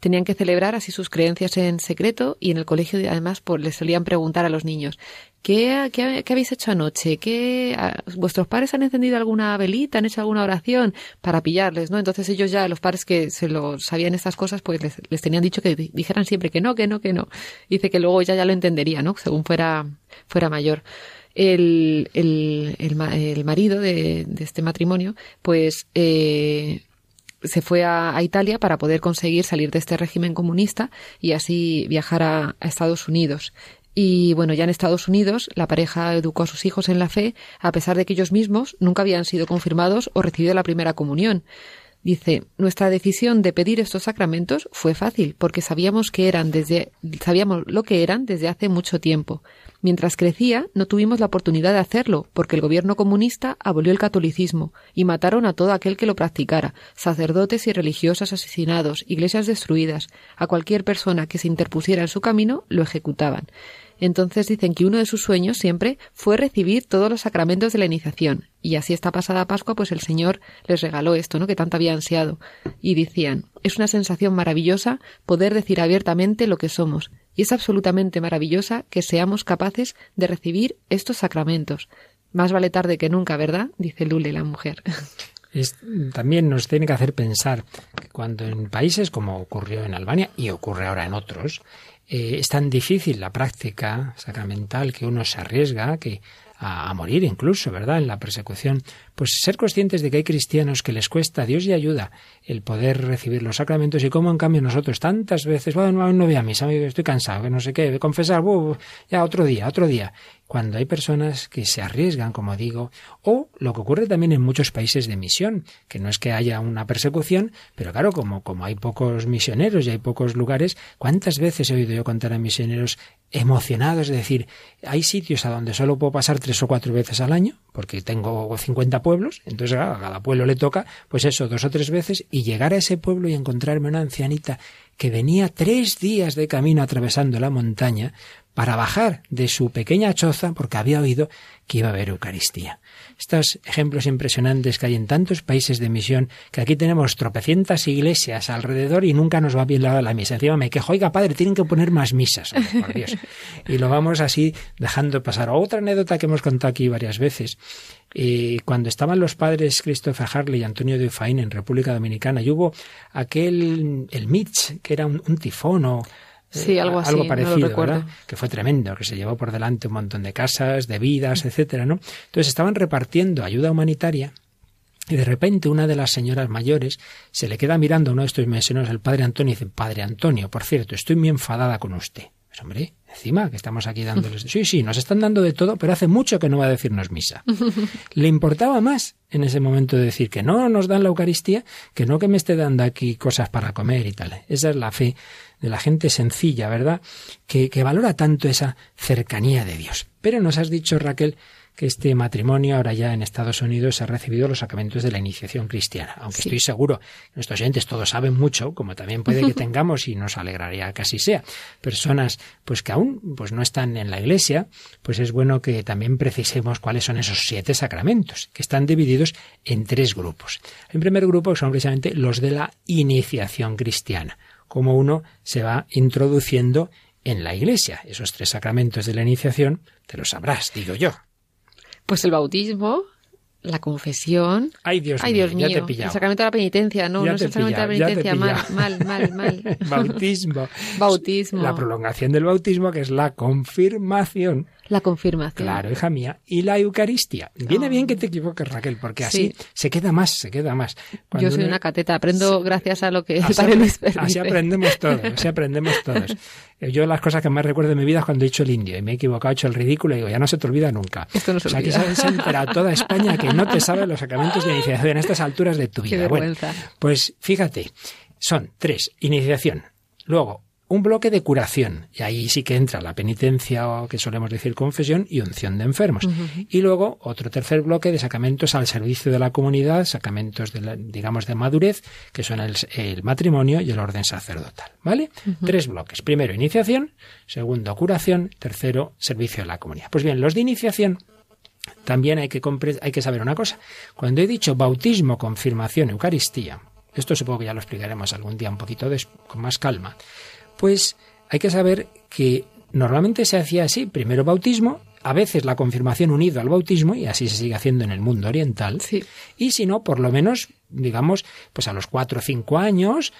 Tenían que celebrar así sus creencias en secreto y en el colegio además pues, les solían preguntar a los niños, ¿qué, qué, habéis hecho anoche? ¿Qué, ¿Vuestros padres han encendido alguna velita, han hecho alguna oración para pillarles? ¿no? Entonces ellos ya, los padres que se lo sabían estas cosas, pues les, les tenían dicho que dijeran siempre que no, que no, que no. Dice que luego ella ya lo entendería, ¿no? Según fuera, fuera mayor el, el, el, marido de, este matrimonio, pues eh, se fue a, Italia para poder conseguir salir de este régimen comunista y así viajar a, Estados Unidos. Y bueno, ya en Estados Unidos la pareja educó a sus hijos en la fe, a pesar de que ellos mismos nunca habían sido confirmados o recibido la primera comunión. Dice, nuestra decisión de pedir estos sacramentos fue fácil, porque sabíamos que eran desde, sabíamos lo que eran desde hace mucho tiempo. Mientras crecía, no tuvimos la oportunidad de hacerlo, porque el gobierno comunista abolió el catolicismo y mataron a todo aquel que lo practicara, sacerdotes y religiosas asesinados, iglesias destruidas, a cualquier persona que se interpusiera en su camino, lo ejecutaban. Entonces dicen que uno de sus sueños siempre fue recibir todos los sacramentos de la iniciación. Y así esta pasada Pascua, pues el Señor les regaló esto, ¿no? Que tanto había ansiado. Y decían, es una sensación maravillosa poder decir abiertamente lo que somos. Y es absolutamente maravillosa que seamos capaces de recibir estos sacramentos. Más vale tarde que nunca, ¿verdad? Dice Lule, la mujer. también nos tiene que hacer pensar que cuando en países como ocurrió en Albania y ocurre ahora en otros, eh, es tan difícil la práctica sacramental que uno se arriesga a, a, morir incluso, ¿verdad? En la persecución. Pues ser conscientes de que hay cristianos que les cuesta Dios y ayuda el poder recibir los sacramentos y cómo en cambio nosotros tantas veces, bueno, no voy a misa, estoy cansado, no sé qué, confesar, ya otro día, otro día cuando hay personas que se arriesgan, como digo, o lo que ocurre también en muchos países de misión, que no es que haya una persecución, pero claro, como, como hay pocos misioneros y hay pocos lugares, ¿cuántas veces he oído yo contar a misioneros emocionados? Es decir, hay sitios a donde solo puedo pasar tres o cuatro veces al año, porque tengo 50 pueblos, entonces a cada pueblo le toca, pues eso, dos o tres veces, y llegar a ese pueblo y encontrarme una ancianita que venía tres días de camino atravesando la montaña para bajar de su pequeña choza porque había oído que iba a haber Eucaristía. Estos ejemplos impresionantes que hay en tantos países de misión, que aquí tenemos tropecientas iglesias alrededor y nunca nos va bien la, la misa. Encima me quejo, oiga padre, tienen que poner más misas, por Dios. Y lo vamos así dejando pasar. Otra anécdota que hemos contado aquí varias veces. Eh, cuando estaban los padres Christopher Harley y Antonio de Ufaín en República Dominicana, y hubo aquel, el Mitch, que era un, un tifón o Sí, algo así, parecido, ¿verdad? Que fue tremendo, que se llevó por delante un montón de casas, de vidas, etcétera, ¿no? Entonces estaban repartiendo ayuda humanitaria y de repente una de las señoras mayores se le queda mirando a uno de estos misioneros, el padre Antonio, y dice, Padre Antonio, por cierto, estoy muy enfadada con usted. Pues hombre, encima que estamos aquí dándoles... Sí, sí, nos están dando de todo, pero hace mucho que no va a decirnos misa. Le importaba más en ese momento decir que no nos dan la Eucaristía, que no que me esté dando aquí cosas para comer y tal. Esa es la fe de la gente sencilla, ¿verdad? Que, que valora tanto esa cercanía de Dios. Pero nos has dicho, Raquel, que este matrimonio ahora ya en Estados Unidos ha recibido los sacramentos de la iniciación cristiana. Aunque estoy seguro que nuestros oyentes todos saben mucho, como también puede que tengamos, y nos alegraría que así sea, personas pues que aún pues no están en la iglesia, pues es bueno que también precisemos cuáles son esos siete sacramentos, que están divididos en tres grupos. El primer grupo son precisamente los de la iniciación cristiana cómo uno se va introduciendo en la Iglesia. Esos tres sacramentos de la iniciación, te lo sabrás, digo yo. Pues el bautismo, la confesión. Ay, Dios Ay, mío, Dios mío. ya te. El sacramento de la penitencia, no, Ya no es el sacramento de la penitencia, mal, mal, mal, mal. Bautismo. Bautismo. La prolongación del bautismo, que es la confirmación. La confirmación. Claro, hija mía. Y la Eucaristía. Viene Ah. bien que te equivoques, Raquel, porque así Sí. se queda más, se queda más. Cuando Yo soy uno- una cateta, aprendo gracias a lo que el Así, padre apre- Luis así aprendemos todos, así aprendemos todos. Eh, Yo las cosas que más recuerdo de mi vida es cuando he hecho el indio y me he equivocado, he hecho el ridículo y digo, ya no se te olvida nunca. Esto no se o sea, que olvida. ha enterado toda España que no te sabe los sacramentos de iniciación a estas alturas de tu Qué vida. Bueno, vergüenza. pues fíjate, son tres, iniciación, luego un bloque de curación, y ahí sí que entra la penitencia o que solemos decir confesión y unción de enfermos. Y luego otro tercer bloque de sacramentos al servicio de la comunidad, sacramentos de la- digamos de madurez, que son el, el matrimonio y el orden sacerdotal, ¿vale? Tres bloques. Primero iniciación, segundo curación, tercero servicio de la comunidad. Pues bien, los de iniciación también hay que, hay que saber una cosa. Cuando he dicho bautismo, confirmación, Eucaristía, esto supongo que ya lo explicaremos algún día un poquito con más calma, pues hay que saber que normalmente se hacía así, primero bautismo, a veces la confirmación unido al bautismo, y así se sigue haciendo en el mundo oriental, y si no, por lo menos, digamos, pues a los cuatro o cinco años,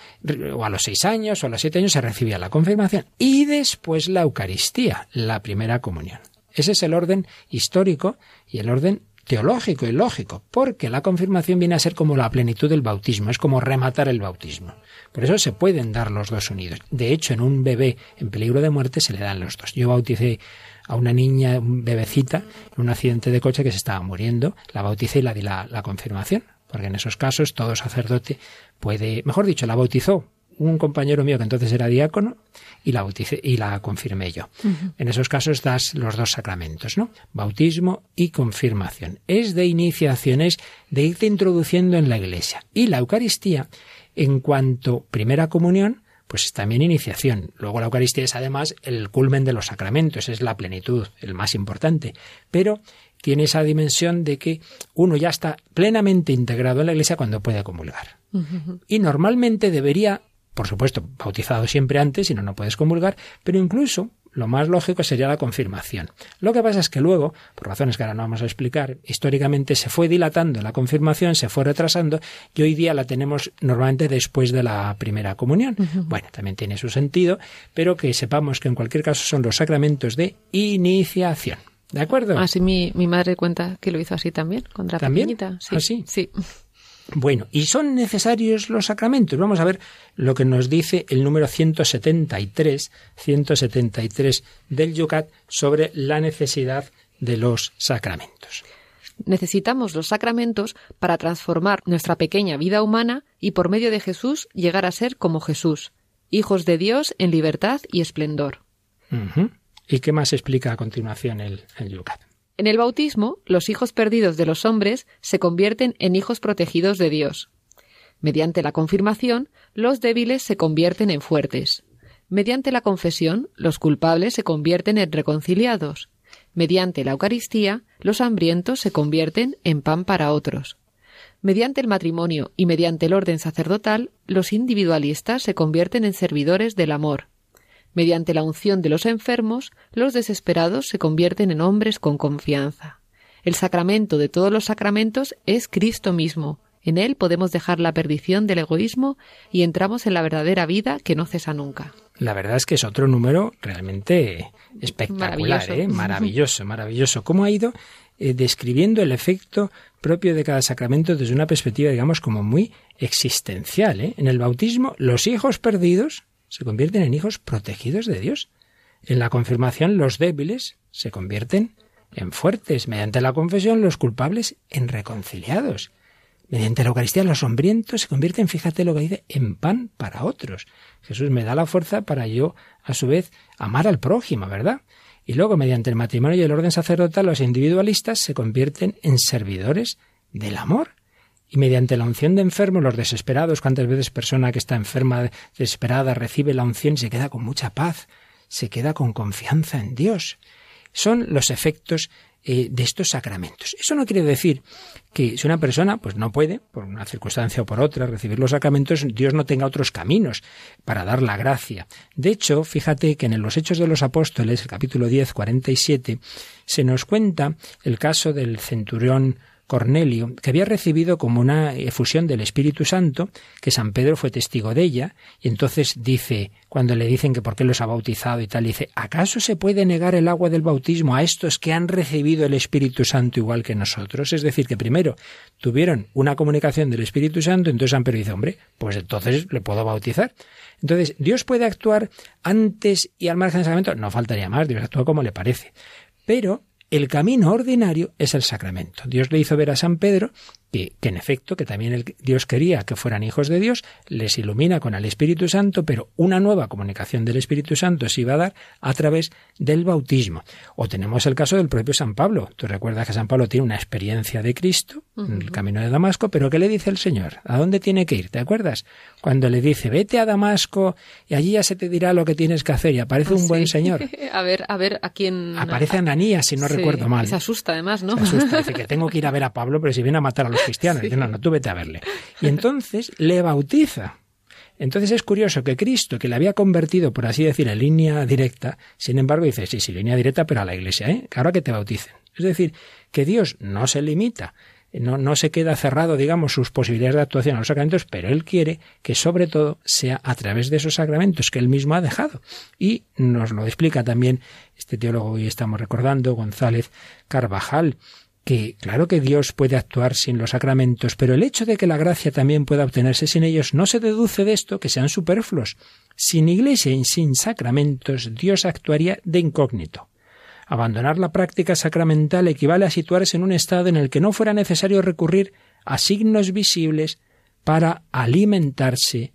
o a los seis años, o a los siete años se recibía la confirmación, y después la Eucaristía, la primera comunión. Ese es el orden histórico y el orden teológico y lógico, porque la confirmación viene a ser como la plenitud del bautismo, es como rematar el bautismo. Por eso se pueden dar los dos unidos. De hecho, en un bebé en peligro de muerte se le dan los dos. Yo bauticé a una niña, un bebecita, en un accidente de coche que se estaba muriendo, la bauticé y la di la, la confirmación, porque en esos casos todo sacerdote puede, mejor dicho, la bautizó un compañero mío que entonces era diácono y la bauticé y la confirmé yo. En esos casos das los dos sacramentos, ¿no? Bautismo y confirmación. Es de iniciaciones de irte introduciendo en la iglesia. Y la Eucaristía, en cuanto primera comunión, pues es también iniciación. Luego la Eucaristía es además el culmen de los sacramentos, es la plenitud, el más importante. Pero tiene esa dimensión de que uno ya está plenamente integrado en la Iglesia cuando puede comulgar. Y normalmente debería por supuesto, bautizado siempre antes, si no, no puedes comulgar, pero incluso lo más lógico sería la confirmación. Lo que pasa es que luego, por razones que ahora no vamos a explicar, históricamente se fue dilatando la confirmación, se fue retrasando y hoy día la tenemos normalmente después de la primera comunión. Bueno, también tiene su sentido, pero que sepamos que en cualquier caso son los sacramentos de iniciación. ¿De acuerdo? Así mi, mi madre cuenta que lo hizo así también, contra ¿También? pequeñita. Sí, ¿Así? sí. Bueno, ¿y son necesarios los sacramentos? Vamos a ver lo que nos dice el número 173, 173 del Yucat sobre la necesidad de los sacramentos. Necesitamos los sacramentos para transformar nuestra pequeña vida humana y por medio de Jesús llegar a ser como Jesús, hijos de Dios en libertad y esplendor. ¿Y qué más explica a continuación el, el Yucat? En el bautismo, los hijos perdidos de los hombres se convierten en hijos protegidos de Dios. Mediante la confirmación, los débiles se convierten en fuertes. Mediante la confesión, los culpables se convierten en reconciliados. Mediante la Eucaristía, los hambrientos se convierten en pan para otros. Mediante el matrimonio y mediante el orden sacerdotal, los individualistas se convierten en servidores del amor. Mediante la unción de los enfermos, los desesperados se convierten en hombres con confianza. El sacramento de todos los sacramentos es Cristo mismo. En él podemos dejar la perdición del egoísmo y entramos en la verdadera vida que no cesa nunca. La verdad es que es otro número realmente espectacular, maravilloso, ¿eh? maravilloso. maravilloso. ¿Cómo ha ido eh, describiendo el efecto propio de cada sacramento desde una perspectiva, digamos, como muy existencial? ¿eh? En el bautismo, los hijos perdidos se convierten en hijos protegidos de Dios. En la confirmación los débiles se convierten en fuertes. Mediante la confesión los culpables en reconciliados. Mediante la Eucaristía los hambrientos se convierten, fíjate lo que dice, en pan para otros. Jesús me da la fuerza para yo, a su vez, amar al prójimo, ¿verdad? Y luego, mediante el matrimonio y el orden sacerdotal, los individualistas se convierten en servidores del amor. Y mediante la unción de enfermos, los desesperados, cuántas veces persona que está enferma, desesperada, recibe la unción y se queda con mucha paz, se queda con confianza en Dios. Son los efectos eh, de estos sacramentos. Eso no quiere decir que si una persona pues no puede, por una circunstancia o por otra, recibir los sacramentos, Dios no tenga otros caminos para dar la gracia. De hecho, fíjate que en los Hechos de los Apóstoles, el capítulo 10, 47, se nos cuenta el caso del centurión Cornelio, que había recibido como una efusión del Espíritu Santo, que San Pedro fue testigo de ella, y entonces dice, cuando le dicen que por qué los ha bautizado y tal, dice, ¿acaso se puede negar el agua del bautismo a estos que han recibido el Espíritu Santo igual que nosotros? Es decir, que primero tuvieron una comunicación del Espíritu Santo, entonces San Pedro dice, hombre, pues entonces le puedo bautizar. Entonces, ¿Dios puede actuar antes y al margen del sacramento? No faltaría más, Dios actúa como le parece. Pero el camino ordinario es el sacramento. Dios le hizo ver a San Pedro que, en efecto, que también el, Dios quería que fueran hijos de Dios, les ilumina con el Espíritu Santo, pero una nueva comunicación del Espíritu Santo se iba a dar a través del bautismo. O tenemos el caso del propio San Pablo. Tú recuerdas que San Pablo tiene una experiencia de Cristo en el camino de Damasco, pero ¿qué le dice el Señor? ¿A dónde tiene que ir? ¿Te acuerdas? Cuando le dice, vete a Damasco y allí ya se te dirá lo que tienes que hacer y aparece un buen señor. a ver, a ver, a quién... Aparece Ananías, si no recuerdo mal. Se asusta además, ¿no? Se asusta, dice que tengo que ir a ver a Pablo, pero si viene a matar a los cristianos. Dice, no, no, tú vete a verle. Y entonces le bautiza. Entonces es curioso que Cristo, que le había convertido, por así decir, en línea directa, sin embargo dice, sí, sí, línea directa, pero a la iglesia, ¿eh? ahora que te bauticen. Es decir, que Dios no se limita, no, no se queda cerrado, digamos, sus posibilidades de actuación a los sacramentos, pero Él quiere que sobre todo sea a través de esos sacramentos que Él mismo ha dejado. Y nos lo explica también este teólogo hoy estamos recordando, González Carvajal, que claro que Dios puede actuar sin los sacramentos, pero el hecho de que la gracia también pueda obtenerse sin ellos no se deduce de esto que sean superfluos. Sin iglesia y sin sacramentos, Dios actuaría de incógnito. Abandonar la práctica sacramental equivale a situarse en un estado en el que no fuera necesario recurrir a signos visibles para alimentarse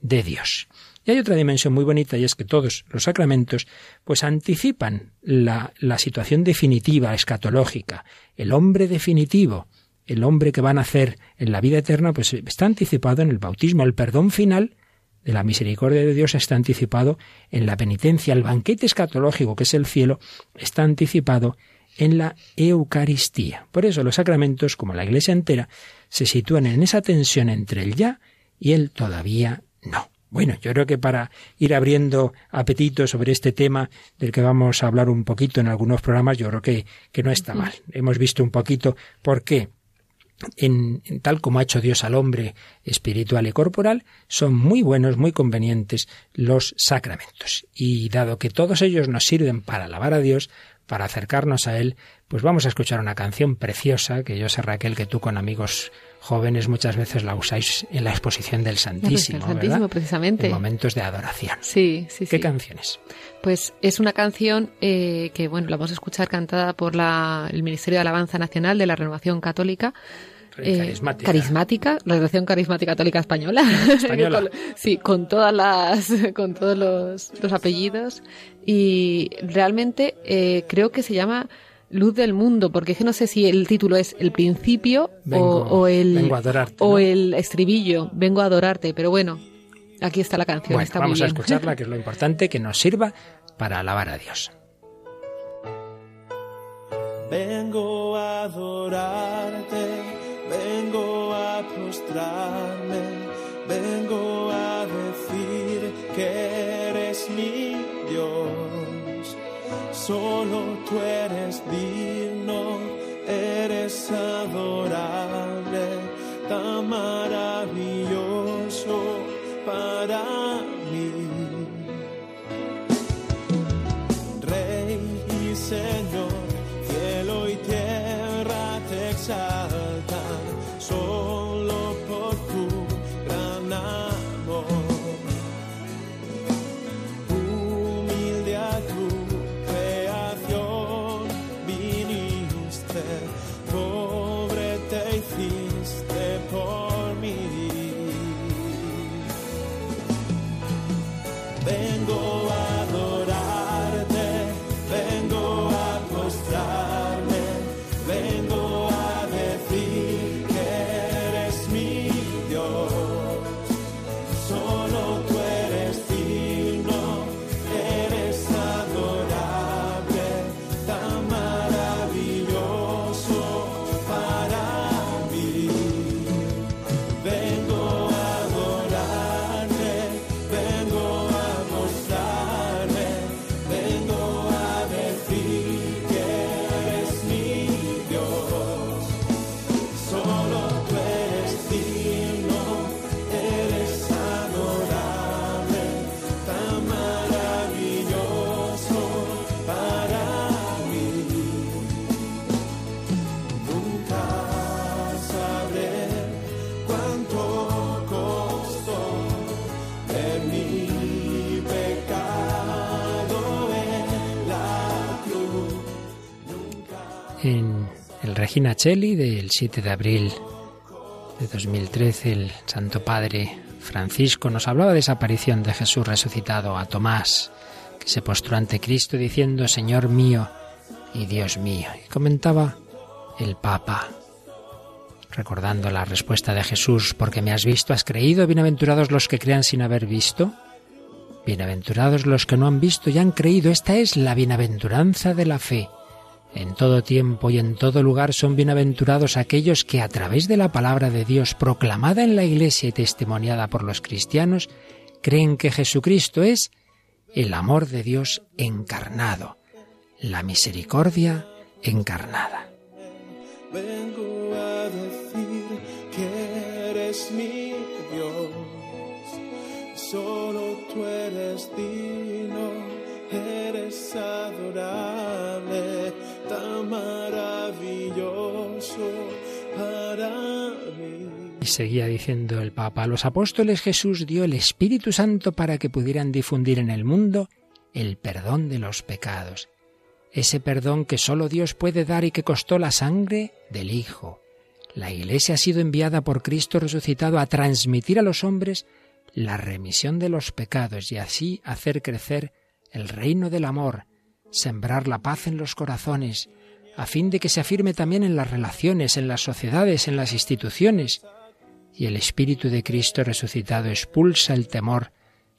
de Dios. Y hay otra dimensión muy bonita y es que todos los sacramentos pues anticipan la, la situación definitiva, escatológica. El hombre definitivo, el hombre que va a nacer en la vida eterna, pues está anticipado en el bautismo. El perdón final de la misericordia de Dios está anticipado en la penitencia. El banquete escatológico, que es el cielo, está anticipado en la Eucaristía. Por eso los sacramentos, como la Iglesia entera, se sitúan en esa tensión entre el ya y el todavía no. Bueno, yo creo que para ir abriendo apetito sobre este tema del que vamos a hablar un poquito en algunos programas, yo creo que, que no está mal. Hemos visto un poquito por qué en, tal como ha hecho Dios al hombre espiritual y corporal, son muy buenos, muy convenientes los sacramentos. Y dado que todos ellos nos sirven para alabar a Dios, para acercarnos a Él, pues vamos a escuchar una canción preciosa que yo sé Raquel que tú con amigos jóvenes muchas veces la usáis en la exposición del Santísimo, el Santísimo precisamente. En momentos de adoración. Sí, sí, ¿Qué canciones? Pues es una canción eh, que, bueno, la vamos a escuchar cantada por la, el Ministerio de Alabanza Nacional de la Renovación Católica. Eh, carismática. carismática, la Relación Carismática Católica Española. Española. sí, con todas las, con todos los, los apellidos. Y realmente eh, creo que se llama Luz del mundo, porque es que no sé si el título es el principio o, el o el estribillo, vengo a adorarte, pero bueno, aquí está la canción. está vamos a escucharla, que es lo importante, que nos sirva para alabar a Dios. Vengo a adorarte, vengo a postrarme, vengo a decir que eres mi Dios. Solo tú eres digno, eres adorable, tan maravilloso para Del 7 de abril de 2013, el Santo Padre Francisco nos hablaba de esa aparición de Jesús resucitado a Tomás, que se postró ante Cristo diciendo, Señor mío y Dios mío. Y comentaba el Papa, recordando la respuesta de Jesús, porque me has visto, has creído, bienaventurados los que crean sin haber visto. Bienaventurados los que no han visto y han creído. Esta es la bienaventuranza de la fe. En todo tiempo y en todo lugar son bienaventurados aquellos que a través de la palabra de Dios proclamada en la Iglesia y testimoniada por los cristianos, creen que Jesucristo es el amor de Dios encarnado, la misericordia encarnada. Vengo a decir que eres mi Dios, solo tú eres digno, eres adorable, Y seguía diciendo el Papa, a los apóstoles Jesús dio el Espíritu Santo para que pudieran difundir en el mundo el perdón de los pecados ese perdón que sólo Dios puede dar y que costó la sangre del Hijo. La Iglesia ha sido enviada por Cristo resucitado a transmitir a los hombres la remisión de los pecados y así hacer crecer el reino del amor, sembrar la paz en los corazones, a fin de que se afirme también en las relaciones, en las sociedades, en las instituciones. Y el Espíritu de Cristo resucitado expulsa el temor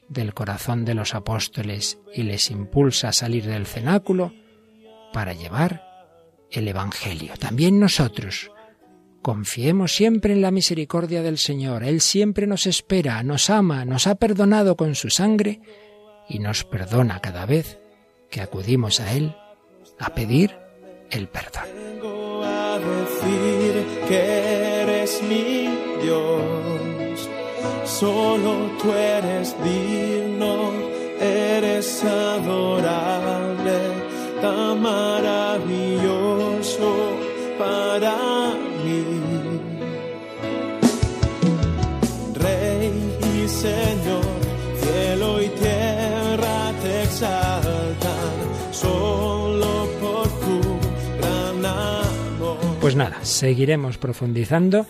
del corazón de los apóstoles y les impulsa a salir del cenáculo para llevar el Evangelio. También nosotros confiemos siempre en la misericordia del Señor. Él siempre nos espera, nos ama, nos ha perdonado con su sangre y nos perdona cada vez que acudimos a Él a pedir el perdón. Vengo a decir que eres mi Dios, solo tú eres digno, eres adorable tan maravilloso para mí. Rey y Señor, Pues nada, seguiremos profundizando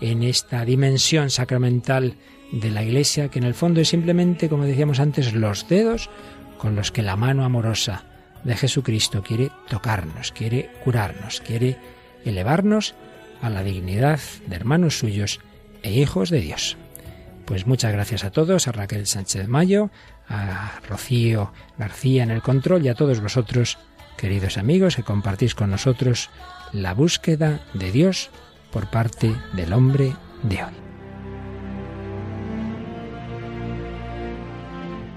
en esta dimensión sacramental de la Iglesia, que en el fondo es simplemente, como decíamos antes, los dedos con los que la mano amorosa de Jesucristo quiere tocarnos, quiere curarnos, quiere elevarnos a la dignidad de hermanos suyos e hijos de Dios. Pues muchas gracias a todos, a Raquel Sánchez Mayo, a Rocío García en el control y a todos vosotros, queridos amigos, que compartís con nosotros la búsqueda de Dios por parte del hombre de hoy.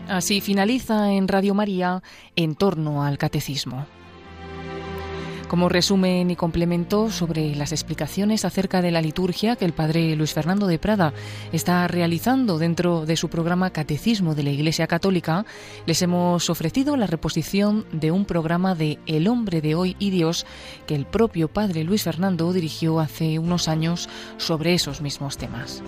Así finaliza en Radio María en torno al catecismo. Como resumen y complemento sobre las explicaciones acerca de la liturgia que el padre Luis Fernando de Prada está realizando dentro de su programa Catecismo de la Iglesia Católica, les hemos ofrecido la reposición de un programa de El hombre de hoy y Dios que el propio padre Luis Fernando dirigió hace unos años sobre esos mismos temas.